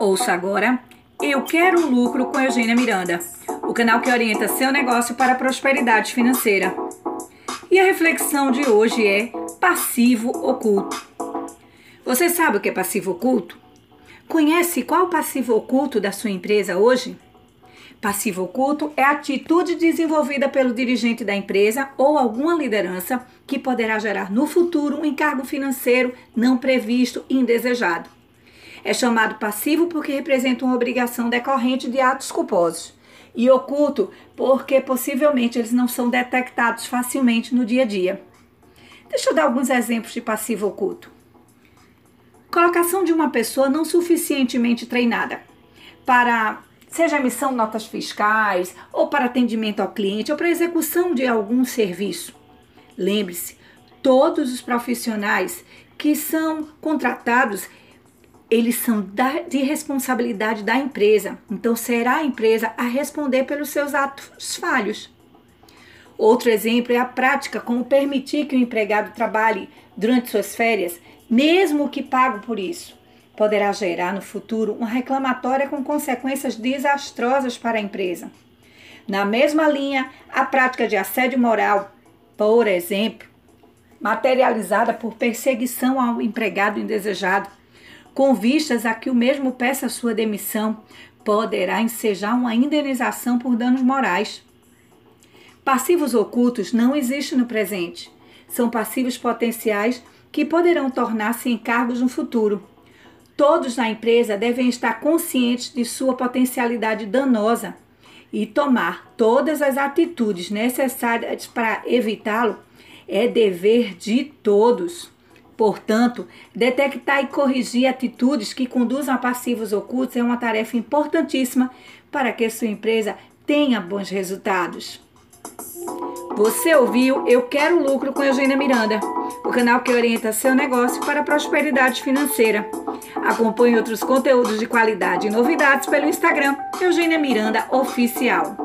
Ouça agora Eu Quero Lucro com Eugênia Miranda, o canal que orienta seu negócio para a prosperidade financeira. E a reflexão de hoje é passivo oculto. Você sabe o que é passivo oculto? Conhece qual passivo oculto da sua empresa hoje? Passivo oculto é a atitude desenvolvida pelo dirigente da empresa ou alguma liderança que poderá gerar no futuro um encargo financeiro não previsto e indesejado. É chamado passivo porque representa uma obrigação decorrente de atos culposos, e oculto porque possivelmente eles não são detectados facilmente no dia a dia. Deixa eu dar alguns exemplos de passivo oculto. Colocação de uma pessoa não suficientemente treinada para seja emissão de notas fiscais, ou para atendimento ao cliente, ou para execução de algum serviço. Lembre-se, todos os profissionais que são contratados, eles são da, de responsabilidade da empresa. Então, será a empresa a responder pelos seus atos falhos. Outro exemplo é a prática como permitir que o empregado trabalhe durante suas férias, mesmo que pago por isso poderá gerar no futuro uma reclamatória com consequências desastrosas para a empresa. Na mesma linha, a prática de assédio moral, por exemplo, materializada por perseguição ao empregado indesejado, com vistas a que o mesmo peça sua demissão, poderá ensejar uma indenização por danos morais. Passivos ocultos não existem no presente. São passivos potenciais que poderão tornar-se encargos no futuro. Todos na empresa devem estar conscientes de sua potencialidade danosa e tomar todas as atitudes necessárias para evitá-lo é dever de todos. Portanto, detectar e corrigir atitudes que conduzam a passivos ocultos é uma tarefa importantíssima para que sua empresa tenha bons resultados. Você ouviu Eu Quero Lucro com Eugênia Miranda, o canal que orienta seu negócio para a prosperidade financeira. Acompanhe outros conteúdos de qualidade e novidades pelo Instagram Eugênia Miranda Oficial.